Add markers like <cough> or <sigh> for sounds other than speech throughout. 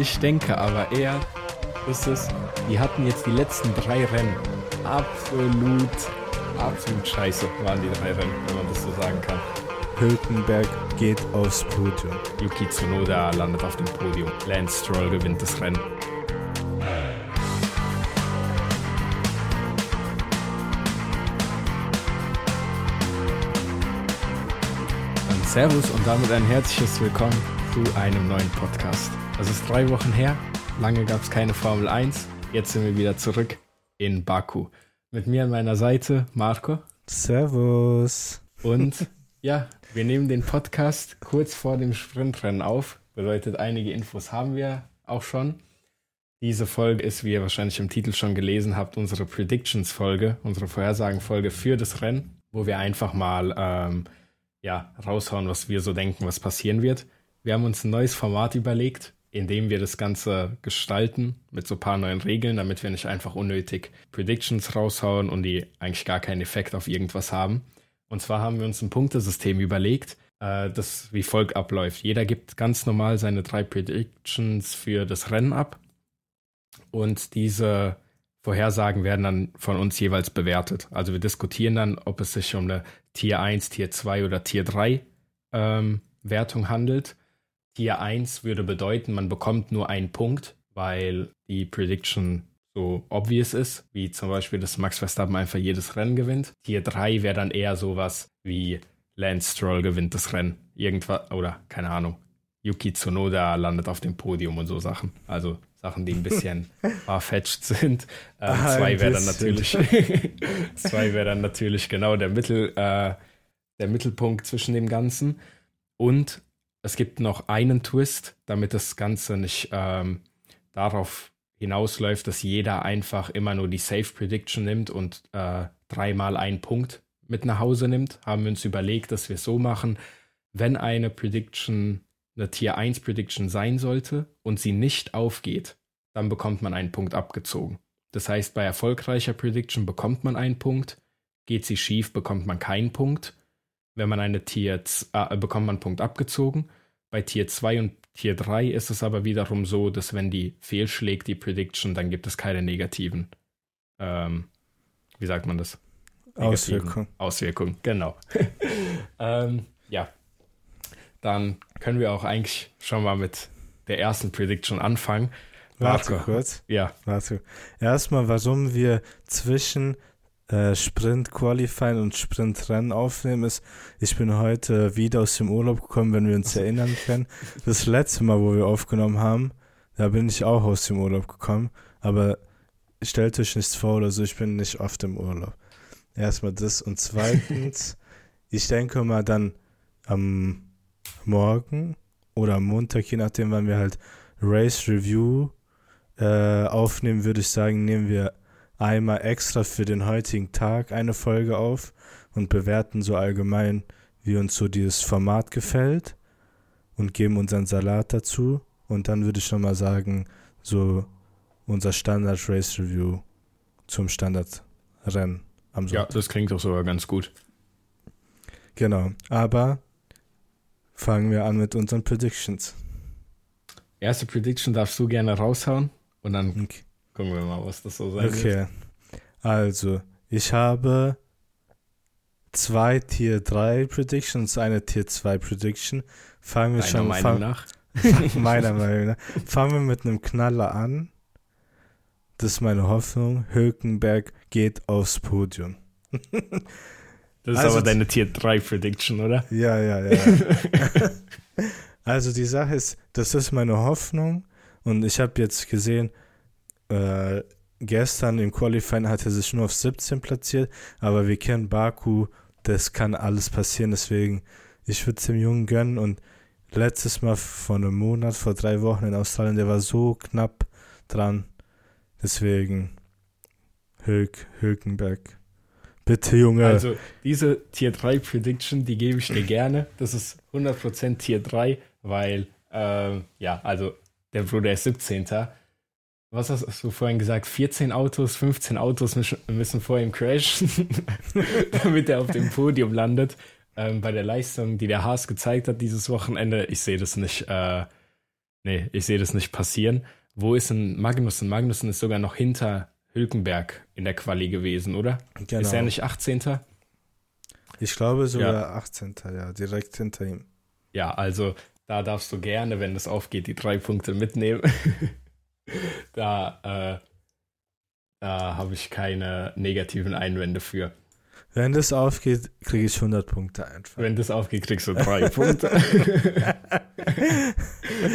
Ich denke aber eher, ist es, die hatten jetzt die letzten drei Rennen. Absolut, absolut scheiße waren die drei Rennen, wenn man das so sagen kann. Hülkenberg geht aufs Podium. Yuki Tsunoda landet auf dem Podium. Lance Stroll gewinnt das Rennen. Servus und damit ein herzliches Willkommen zu einem neuen Podcast. Es ist drei Wochen her, lange gab es keine Formel 1, jetzt sind wir wieder zurück in Baku. Mit mir an meiner Seite Marco. Servus. Und <laughs> ja, wir nehmen den Podcast kurz vor dem Sprintrennen auf. Bedeutet, einige Infos haben wir auch schon. Diese Folge ist, wie ihr wahrscheinlich im Titel schon gelesen habt, unsere Predictions-Folge, unsere Vorhersagen-Folge für das Rennen, wo wir einfach mal ähm, ja, raushauen, was wir so denken, was passieren wird. Wir haben uns ein neues Format überlegt, in dem wir das Ganze gestalten mit so ein paar neuen Regeln, damit wir nicht einfach unnötig Predictions raushauen und die eigentlich gar keinen Effekt auf irgendwas haben. Und zwar haben wir uns ein Punktesystem überlegt, äh, das wie folgt abläuft. Jeder gibt ganz normal seine drei Predictions für das Rennen ab und diese Vorhersagen werden dann von uns jeweils bewertet. Also wir diskutieren dann, ob es sich um eine Tier 1, Tier 2 oder Tier 3 ähm, Wertung handelt. Tier 1 würde bedeuten, man bekommt nur einen Punkt, weil die Prediction so obvious ist, wie zum Beispiel, dass Max Verstappen einfach jedes Rennen gewinnt. Tier 3 wäre dann eher sowas wie Lance Stroll gewinnt das Rennen. Irgendwas, oder keine Ahnung, Yuki Tsunoda landet auf dem Podium und so Sachen. Also Sachen, die ein bisschen <laughs> farfetched sind. Ähm, Ah, zwei wäre dann natürlich, <laughs> zwei wäre dann natürlich genau der Mittel, äh, der Mittelpunkt zwischen dem Ganzen. Und es gibt noch einen Twist, damit das Ganze nicht ähm, darauf hinausläuft, dass jeder einfach immer nur die Safe Prediction nimmt und äh, dreimal einen Punkt mit nach Hause nimmt, haben wir uns überlegt, dass wir es so machen, wenn eine Prediction eine Tier 1 Prediction sein sollte und sie nicht aufgeht, dann bekommt man einen Punkt abgezogen. Das heißt, bei erfolgreicher Prediction bekommt man einen Punkt, geht sie schief, bekommt man keinen Punkt. Wenn man eine Tier, äh, bekommt man einen Punkt abgezogen. Bei Tier 2 und Tier 3 ist es aber wiederum so, dass wenn die fehlschlägt, die Prediction, dann gibt es keine negativen, ähm, wie sagt man das? Negativen Auswirkung. Auswirkungen, genau. <laughs> ähm, ja, dann können wir auch eigentlich schon mal mit der ersten Prediction anfangen. Warte Marco. kurz. Ja, Warte. Erstmal, warum wir zwischen äh, Sprint Qualifying und Sprint Rennen aufnehmen, ist, ich bin heute wieder aus dem Urlaub gekommen, wenn wir uns <laughs> erinnern können. Das letzte Mal, wo wir aufgenommen haben, da bin ich auch aus dem Urlaub gekommen. Aber stellt euch nichts vor oder so, ich bin nicht oft im Urlaub. Erstmal das. Und zweitens, <laughs> ich denke mal dann am Morgen oder am Montag, je nachdem, wann wir halt Race Review äh, aufnehmen, würde ich sagen, nehmen wir einmal extra für den heutigen Tag eine Folge auf und bewerten so allgemein, wie uns so dieses Format gefällt und geben unseren Salat dazu. Und dann würde ich nochmal sagen, so unser Standard Race Review zum Standardrennen am ja, Sonntag. das klingt doch sogar ganz gut. Genau. Aber fangen wir an mit unseren Predictions. Erste Prediction darfst du gerne raushauen und dann Okay. Gucken wir mal, was das so sein wird. Okay. Also, ich habe zwei Tier 3 Predictions, eine Tier 2 Prediction. Fangen wir Deiner schon Meinung fang, nach? <laughs> meiner Meinung nach. Fangen wir mit einem Knaller an. Das ist meine Hoffnung. Hülkenberg geht aufs Podium. <laughs> Das ist Also- aber deine Tier 3 Prediction, oder? Ja, ja, ja. <laughs> also die Sache ist, das ist meine Hoffnung und ich habe jetzt gesehen, äh, gestern im Qualifying hat er sich nur auf 17 platziert, aber wir kennen Baku, das kann alles passieren, deswegen ich würde es dem Jungen gönnen und letztes Mal vor einem Monat, vor drei Wochen in Australien, der war so knapp dran, deswegen Hülk, Hülkenberg. Bitte, Junge. Also, diese Tier 3 Prediction, die gebe ich dir gerne. Das ist 100% Tier 3, weil, ähm, ja, also der Bruder ist 17. Was hast du vorhin gesagt? 14 Autos, 15 Autos müssen, vor ihm crashen, <laughs> damit er auf dem Podium landet. Ähm, bei der Leistung, die der Haas gezeigt hat dieses Wochenende, ich sehe das nicht, äh, Nee, ich sehe das nicht passieren. Wo ist denn Magnussen? Magnussen ist sogar noch hinter Hülkenberg in der Quali gewesen, oder? Genau. Ist er nicht 18.? Ich glaube sogar Ja. 18. Ja, direkt hinter ihm. Ja, also da darfst du gerne, wenn das aufgeht, die drei Punkte mitnehmen. <laughs> <laughs> da äh, da habe ich keine negativen Einwände für. Wenn das aufgeht, kriege ich 100 Punkte einfach. Wenn das aufgeht, kriegst du drei <laughs> Punkte. <laughs>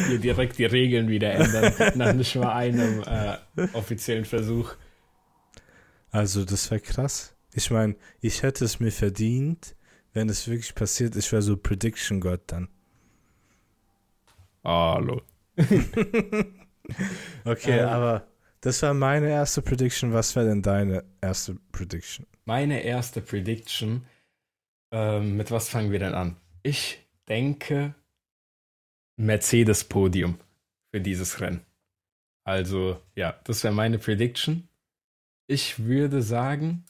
Hier direkt die Regeln wieder ändern, nach nicht mal einem äh, offiziellen Versuch. Also, das wäre krass. Ich meine, ich hätte es mir verdient, wenn es wirklich passiert. Ich wäre so Prediction-Gott dann. Hallo. <laughs> Okay, Ähm. aber das war meine erste Prediction. Was wäre denn deine erste Prediction? Meine erste Prediction, ähm, mit was fangen wir denn an? Ich denke Mercedes-Podium für dieses Rennen. Also, ja, das wäre meine Prediction. Ich würde sagen,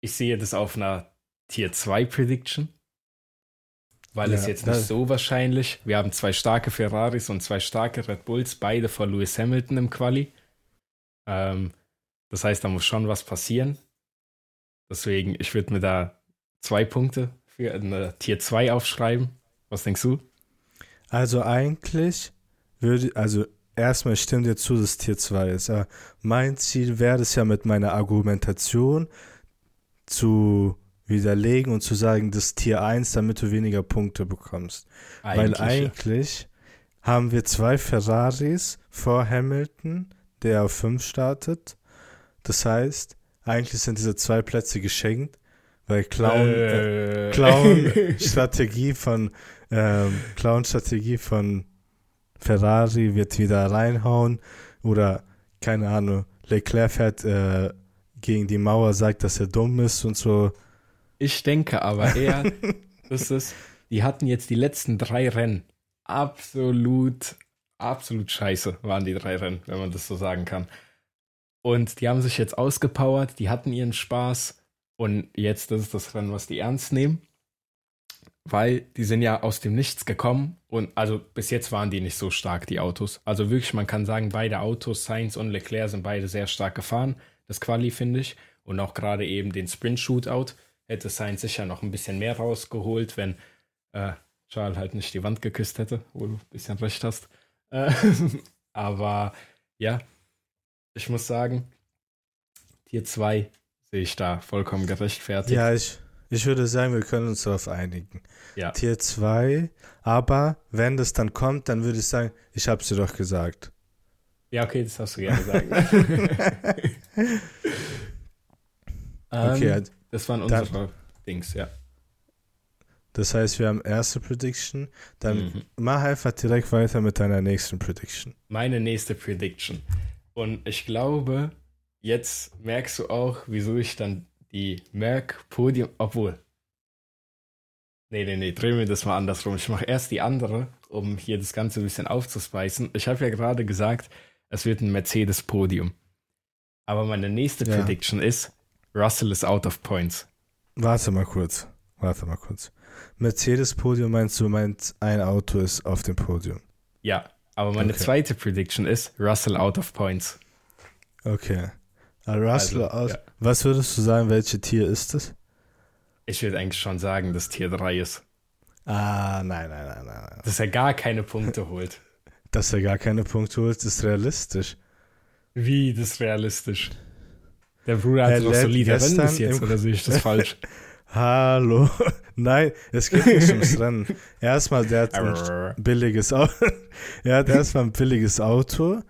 ich sehe das auf einer Tier 2 Prediction, weil es Ja, jetzt nicht so wahrscheinlich. Wir haben zwei starke Ferraris und zwei starke Red Bulls, beide vor Lewis Hamilton im Quali. Ähm, das heißt, da muss schon was passieren. Deswegen, ich würde mir da zwei Punkte für eine Tier 2 aufschreiben. Was denkst du? Also, eigentlich würde, also erstmal stimmt dir zu, dass Tier 2 ist. Aber mein Ziel wäre es ja mit meiner Argumentation zu widerlegen und zu sagen, das Tier 1, damit du weniger Punkte bekommst. Weil ja. eigentlich haben wir zwei Ferraris vor Hamilton, der auf 5 startet. Das heißt, eigentlich sind diese zwei Plätze geschenkt, weil Clown, äh, Äh. Clown-Strategie <laughs> von ähm, Clown-Strategie von Ferrari wird wieder reinhauen oder keine Ahnung, Leclerc fährt äh, gegen die Mauer, sagt, dass er dumm ist und so. Ich denke aber eher, <laughs> das ist, die hatten jetzt die letzten drei Rennen. Absolut, absolut scheiße waren die drei Rennen, wenn man das so sagen kann. Und die haben sich jetzt ausgepowert, die hatten ihren Spaß und jetzt das ist das Rennen, was die ernst nehmen. Weil die sind ja aus dem Nichts gekommen und also bis jetzt waren die nicht so stark, die Autos. Also wirklich, man kann sagen, beide Autos, Sainz und Leclerc, sind beide sehr stark gefahren. Das Quali finde ich. Und auch gerade eben den Sprint-Shootout hätte Sainz sicher noch ein bisschen mehr rausgeholt, wenn äh, Charles halt nicht die Wand geküsst hätte, wo du ein bisschen recht hast. Äh, <laughs> aber ja, ich muss sagen, Tier 2 sehe ich da vollkommen gerechtfertigt. Ja, ich, ich würde sagen, wir können uns darauf einigen. Ja. Tier 2, aber wenn das dann kommt, dann würde ich sagen, ich habe es dir doch gesagt. Ja, okay, das hast du gerne <laughs> gesagt. <laughs> Okay, ähm, also, das waren dann- unsere Dings, ja. das heißt, wir haben erste Prediction. Dann Mhm. mach einfach direkt weiter mit deiner nächsten Prediction. Meine nächste Prediction. Und ich glaube, jetzt merkst du auch, wieso ich dann die Merck-Podium, obwohl. Nee, nee, nee, drehen wir das mal andersrum. Ich mache erst die andere, um hier das Ganze ein bisschen aufzuspeisen. Ich habe ja gerade gesagt, es wird ein Mercedes-Podium. Aber meine nächste Ja. Prediction ist, Russell is out of points. Warte mal kurz. Warte mal kurz. Mercedes-Podium meinst du, meint ein Auto ist auf dem Podium. Ja, aber meine Okay. zweite Prediction ist, Russell out of points. Okay. Ah, Russell Also, aus. ja. Was würdest du sagen, welche Tier ist es? Ich würde eigentlich schon sagen, dass Tier 3 ist. Ah, nein, nein, nein, nein. nein. Dass er gar keine Punkte holt. Dass er gar keine Punkte holt, ist realistisch. Wie das ist realistisch? Der Bruder hat Er doch solide Rennen jetzt, oder sehe ich das <laughs> falsch? Hallo. Nein, es geht nicht ums <laughs> Rennen. Erstmal, der hat ein billiges Auto. <laughs> er hat erstmal ein billiges Auto.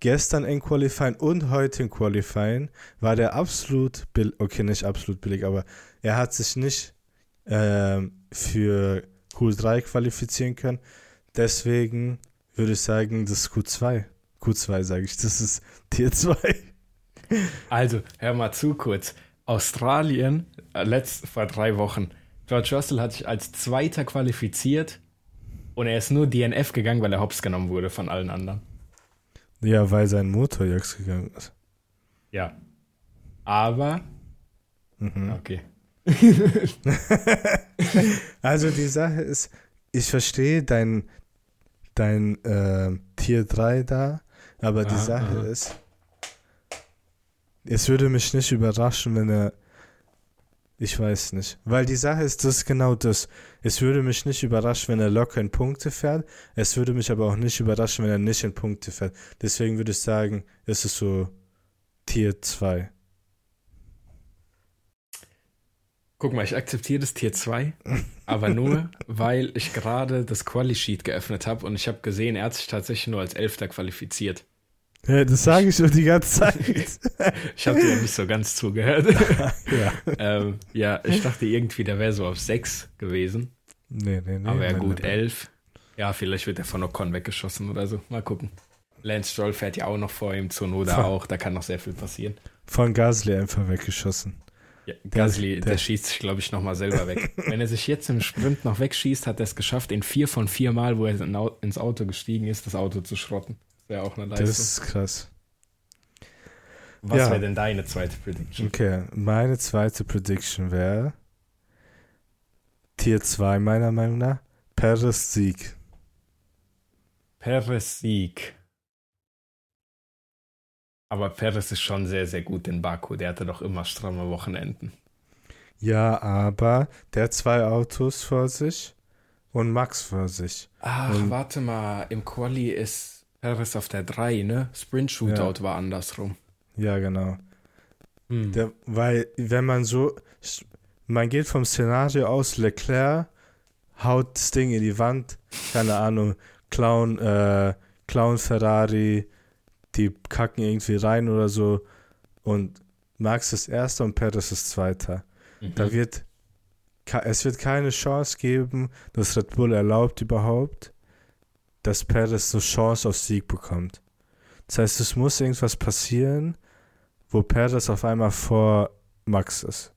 Gestern in Qualifying und heute in Qualifying war der absolut billig. Okay, nicht absolut billig, aber er hat sich nicht ähm, für Q3 qualifizieren können. Deswegen würde ich sagen, das ist Q2. Q2 sage ich, das ist Tier 2. Also, hör mal zu kurz. Australien, äh, letzt, vor drei Wochen. George Russell hat sich als Zweiter qualifiziert und er ist nur DNF gegangen, weil er hops genommen wurde von allen anderen. Ja, weil sein Motor jetzt gegangen ist. Ja. Aber, Mhm. okay. <laughs> Also die Sache ist, ich verstehe dein, dein äh, Tier 3 da, aber die Aha, Sache aha. ist, es würde mich nicht überraschen, wenn er, ich weiß nicht, weil die Sache ist, das ist genau das. Es würde mich nicht überraschen, wenn er locker in Punkte fährt, es würde mich aber auch nicht überraschen, wenn er nicht in Punkte fährt. Deswegen würde ich sagen, es ist so Tier 2. Guck mal, ich akzeptiere das Tier 2, aber nur, <laughs> weil ich gerade das Quali-Sheet geöffnet habe und ich habe gesehen, er hat sich tatsächlich nur als Elfter qualifiziert. Ja, das sage ich schon die ganze Zeit. <laughs> Ich habe dir ja nicht so ganz zugehört. <laughs> ja. ähm, ja, ich dachte irgendwie, der wäre so auf 6 gewesen. Nee, nee, nee. aber ja gut, nein. 11. Ja, vielleicht wird er von Ocon weggeschossen oder so. Mal gucken. Lance Stroll fährt ja auch noch vor ihm, Zunoda Voll. auch. Da kann noch sehr viel passieren. Von Gasly einfach weggeschossen. Ja, Gasly, der, der- schießt sich, glaube ich, nochmal selber weg. <laughs> Wenn er sich jetzt im Sprint noch wegschießt, hat er es geschafft, in vier von vier Mal, wo er ins Auto gestiegen ist, das Auto zu schrotten. Das wäre auch eine Leistung. Das ist krass. Was ja. wäre denn deine zweite Prediction? Okay, meine zweite Prediction wäre Tier 2 meiner Meinung nach. Perez Sieg. Perez Sieg. Aber Perez ist schon sehr, sehr gut in Baku. Der hatte doch immer stramme Wochenenden. Ja, aber der hat zwei Autos vor sich und Max vor sich. Ach, Und- warte mal. Im Quali ist Perez auf der 3, ne? Sprint Shootout war andersrum. Ja, genau. Hm. Der, weil, wenn man so, man geht vom Szenario aus, Leclerc haut das Ding in die Wand, keine Ahnung, Clown, äh, Clown Ferrari, die kacken irgendwie rein oder so und Max ist Erster und Perez ist Zweiter. Mhm. Da wird, es wird keine Chance geben, dass Red Bull erlaubt überhaupt, dass Perez eine Chance auf Sieg bekommt. Das heißt, es muss irgendwas passieren, wo Perez auf einmal vor Max ist.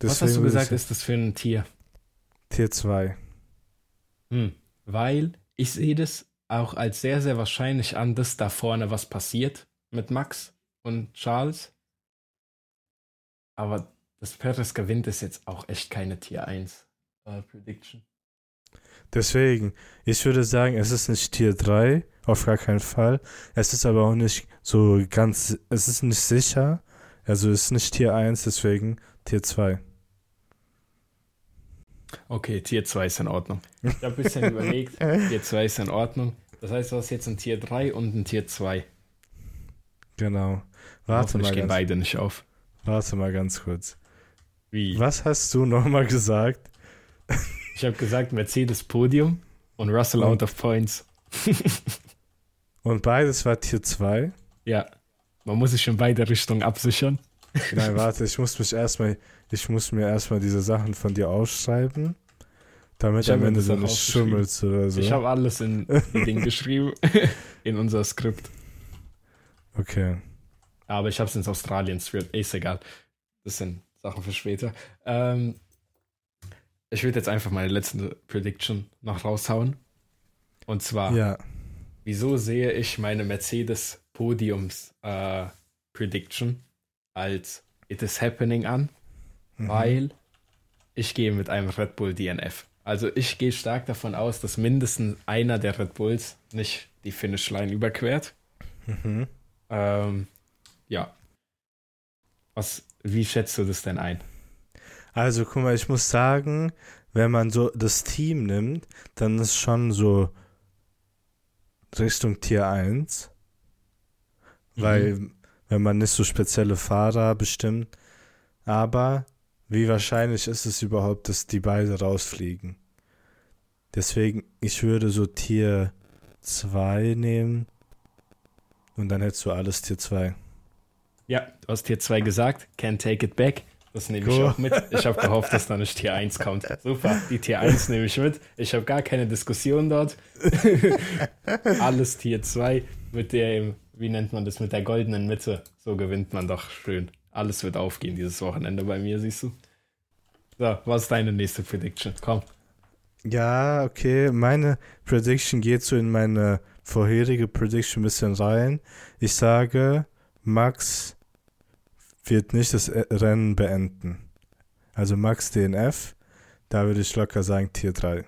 Was hast du gesagt, ist das für ein Tier? Tier 2. Hm. Weil ich sehe das auch als sehr, sehr wahrscheinlich an, dass da vorne was passiert mit Max und Charles. Aber dass Perez gewinnt, ist jetzt auch echt keine Tier 1 äh, Prediction. Deswegen, ich würde sagen, es ist nicht Tier 3, auf gar keinen Fall. Es ist aber auch nicht so ganz, es ist nicht sicher. Also es ist nicht Tier 1, deswegen Tier 2. Okay, Tier 2 ist in Ordnung. <laughs> Ich habe ein bisschen überlegt, Tier 2 ist in Ordnung. Das heißt, du hast jetzt ein Tier 3 und ein Tier 2. Genau. Warte mal, gehen ganz, beide nicht auf. warte mal ganz kurz. Wie? Was hast du nochmal gesagt? Ich habe gesagt, Mercedes Podium und Russell out of points. <laughs> Und beides war Tier 2? Ja, man muss sich in beide Richtungen absichern. Nein, <laughs> warte, ich muss mich erstmal, ich muss mir erstmal diese Sachen von dir ausschreiben, damit am Ende so nicht schummelst oder so. Ich habe alles in die Ding <laughs> geschrieben, in unser Skript. okay. Aber ich habe es ins Australien-Skript, ist egal. Das sind Sachen für später. Ähm, ich würde jetzt einfach meine letzte Prediction noch raushauen. Und zwar, Ja, wieso sehe ich meine Mercedes Podiums äh, Prediction als It is happening an? mhm. weil ich gehe mit einem Red Bull DNF. Also ich gehe stark davon aus, dass mindestens einer der Red Bulls nicht die Finishline überquert. Mhm. Ähm, ja. Was, wie schätzt du das denn ein? Also, guck mal, ich muss sagen, wenn man so das Team nimmt, dann ist schon so Richtung Tier 1. Weil, wenn man nicht so spezielle Fahrer bestimmt. Aber wie wahrscheinlich ist es überhaupt, dass die beide rausfliegen? Deswegen, ich würde so Tier 2 nehmen. Und dann hättest du alles Tier 2. Ja, du hast Tier 2 gesagt, can't take it back. Das nehme ich Cool. auch mit. Ich habe gehofft, dass da nicht Tier 1 kommt. <laughs> Super, die Tier 1 nehme ich mit. Ich habe gar keine Diskussion dort. <laughs> Alles Tier 2 mit der, wie nennt man das, mit der goldenen Mitte. So gewinnt man doch schön. Alles wird aufgehen dieses Wochenende bei mir, siehst du. So, was ist deine nächste Prediction? Komm. Ja, okay. Meine Prediction geht so in meine vorherige Prediction ein bisschen rein. Ich sage, Max wird nicht das äh, Rennen beenden. Also Max DNF, da würde ich locker sagen Tier 3.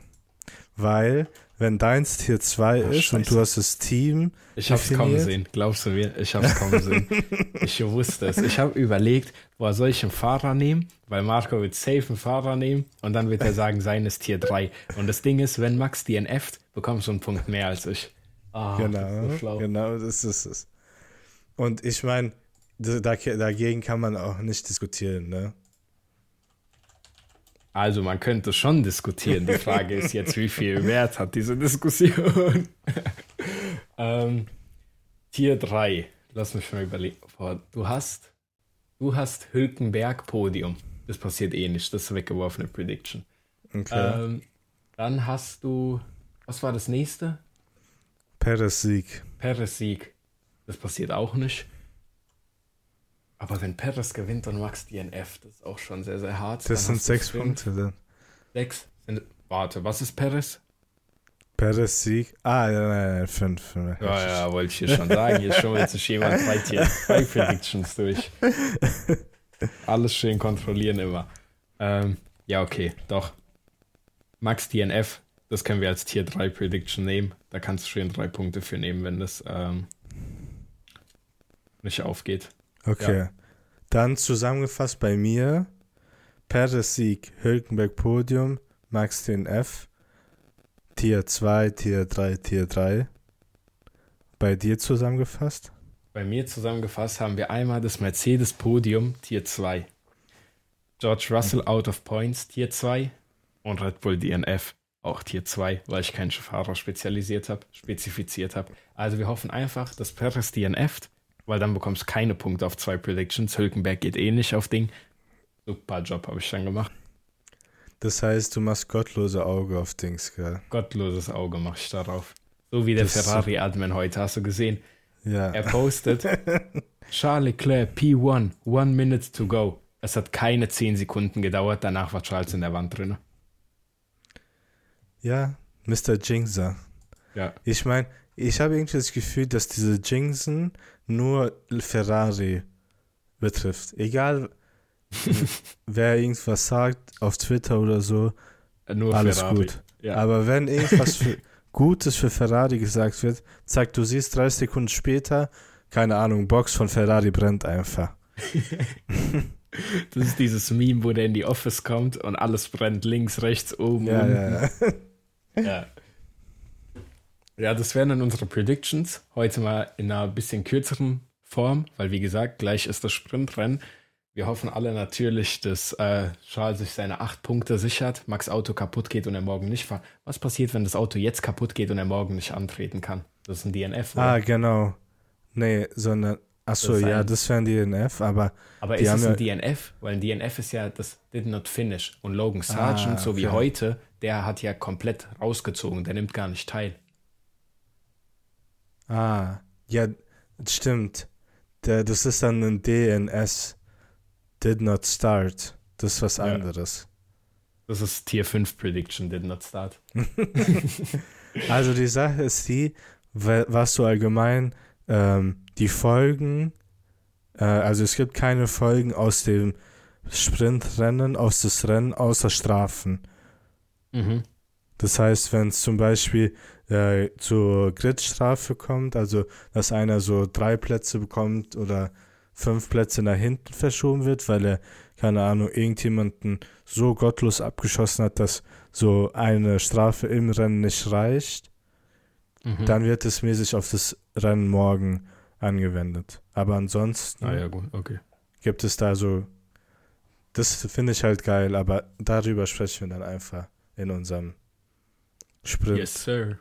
Weil wenn deins Tier 2 Ach, ist und scheiße. du hast das Team, Ich hab's kommen definiert? sehen, glaubst du mir? Ich hab's kommen sehen. <laughs> Ich wusste es. Ich habe überlegt, woher soll ich einen Fahrer nehmen? Weil Marco wird safe einen Fahrer nehmen und dann wird er <laughs> sagen, sein ist Tier 3. Und das Ding ist, wenn Max DNFt, bekommst du einen Punkt mehr als ich. Ah, das genau, so schlau. genau, das ist es. Und ich meine, dagegen kann man auch nicht diskutieren, ne? Also man könnte schon diskutieren. Die Frage ist jetzt, wie viel Wert hat diese Diskussion? <laughs> ähm, Tier 3. Lass mich mal überlegen. Du hast, du hast Hülkenberg Podium. Das passiert eh nicht. Das ist weggeworfene Prediction. Okay. Ähm, dann hast du, was war das nächste? Perez Sieg. Perez Sieg. Das passiert auch nicht. Aber wenn Perez gewinnt und Max DNF, das ist auch schon sehr, sehr hart. Das Dann sind sechs Punkte dann. Sechs. Sind, warte, was ist Perez? Perez Sieg. Ah, nein, nein, nein, fünf. fünf. Ja, ja, wollte ich hier schon sagen. Hier <laughs> schummelt sich jemand drei, Tier, drei Predictions durch. <laughs> Alles schön kontrollieren immer. Ähm, ja, okay, doch. Max DNF, das können wir als Tier 3 Prediction nehmen. Da kannst du schön drei Punkte für nehmen, wenn das ähm, nicht aufgeht. Okay. Dann zusammengefasst bei mir: Perez Sieg, Hülkenberg Podium, Max DNF, Tier 2, Tier 3, Tier 3. Bei dir zusammengefasst? Bei mir zusammengefasst haben wir einmal das Mercedes Podium Tier 2. George Russell out of points Tier 2 und Red Bull DNF auch Tier 2, weil ich keinen Fahrer spezialisiert habe, spezifiziert habe. Also wir hoffen einfach, dass Perez DNFt, weil dann bekommst du keine Punkte auf zwei Predictions. Hülkenberg geht eh nicht auf Ding. Super Job habe ich dann gemacht. Das heißt, du machst gottlose Auge auf Dings, gell? Gottloses Auge mache ich darauf. So wie der Ferrari-Admin heute, hast du gesehen? Ja. Er postet <laughs> Charles Leclerc P1, one minute to go. Es hat keine 10 Sekunden gedauert, danach war Charles in der Wand drin. Ja, Mr. Jinxer. Ja. Ich meine, ich habe irgendwie das Gefühl, dass diese Jinxen nur Ferrari betrifft. Egal, <laughs> wer irgendwas sagt auf Twitter oder so, Nur alles Ferrari. gut. Ja. Aber wenn irgendwas <laughs> für Gutes für Ferrari gesagt wird, zack, du siehst 30 Sekunden später, keine Ahnung, Box von Ferrari brennt einfach. <laughs> Das ist dieses Meme, wo der in die Office kommt und alles brennt links, rechts, oben, Ja, unten. ja, ja. Ja. Ja, das wären dann unsere Predictions. Heute mal in einer bisschen kürzeren Form, weil wie gesagt, gleich ist das Sprintrennen. Wir hoffen alle natürlich, dass äh, Charles sich seine acht Punkte sichert, Max Auto kaputt geht und er morgen nicht fährt. Was passiert, wenn das Auto jetzt kaputt geht und er morgen nicht antreten kann? Das ist ein DNF, oder? Ah, genau. Nee, sondern, achso, Das ja, ein- das wären die NF, aber Aber ist es ein DNF? Weil ein DNF ist ja das Did Not Finish. Und Logan Sargent, Ah, so wie okay. heute, der hat ja komplett rausgezogen. Der nimmt gar nicht teil. Ah, ja, stimmt. Der, das ist dann ein DNS. Did not start. Das ist was Ja. anderes. Das ist Tier 5 Prediction, Did Not Start. <laughs> Also die Sache ist die, wa- was du allgemein ähm, die Folgen, äh, also es gibt keine Folgen aus dem Sprintrennen, aus das Rennen, außer Strafen. Mhm. Das heißt, wenn es zum Beispiel äh, zur Gridstrafe kommt, also dass einer so drei Plätze bekommt oder fünf Plätze nach hinten verschoben wird, weil er, keine Ahnung, irgendjemanden so gottlos abgeschossen hat, dass so eine Strafe im Rennen nicht reicht, Mhm. dann wird es mäßig auf das Rennen morgen angewendet. Aber ansonsten Ah ja, okay. gibt es da so, das finde ich halt geil, aber darüber sprechen wir dann einfach in unserem Sprint. Yes, sir.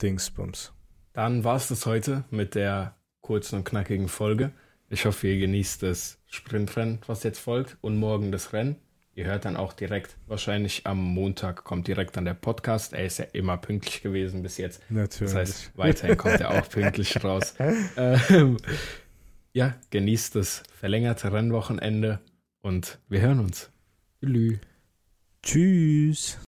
Dingsbums. Dann war es das heute mit der kurzen und knackigen Folge. Ich hoffe, ihr genießt das Sprintrennen, was jetzt folgt, und morgen das Rennen. Ihr hört dann auch direkt, wahrscheinlich am Montag kommt direkt dann der Podcast. Er ist ja immer pünktlich gewesen bis jetzt. Natürlich. Das heißt, weiterhin kommt er auch pünktlich <laughs> raus. Ähm, ja, genießt das verlängerte Rennwochenende und wir hören uns. Tschüss. Tschüss.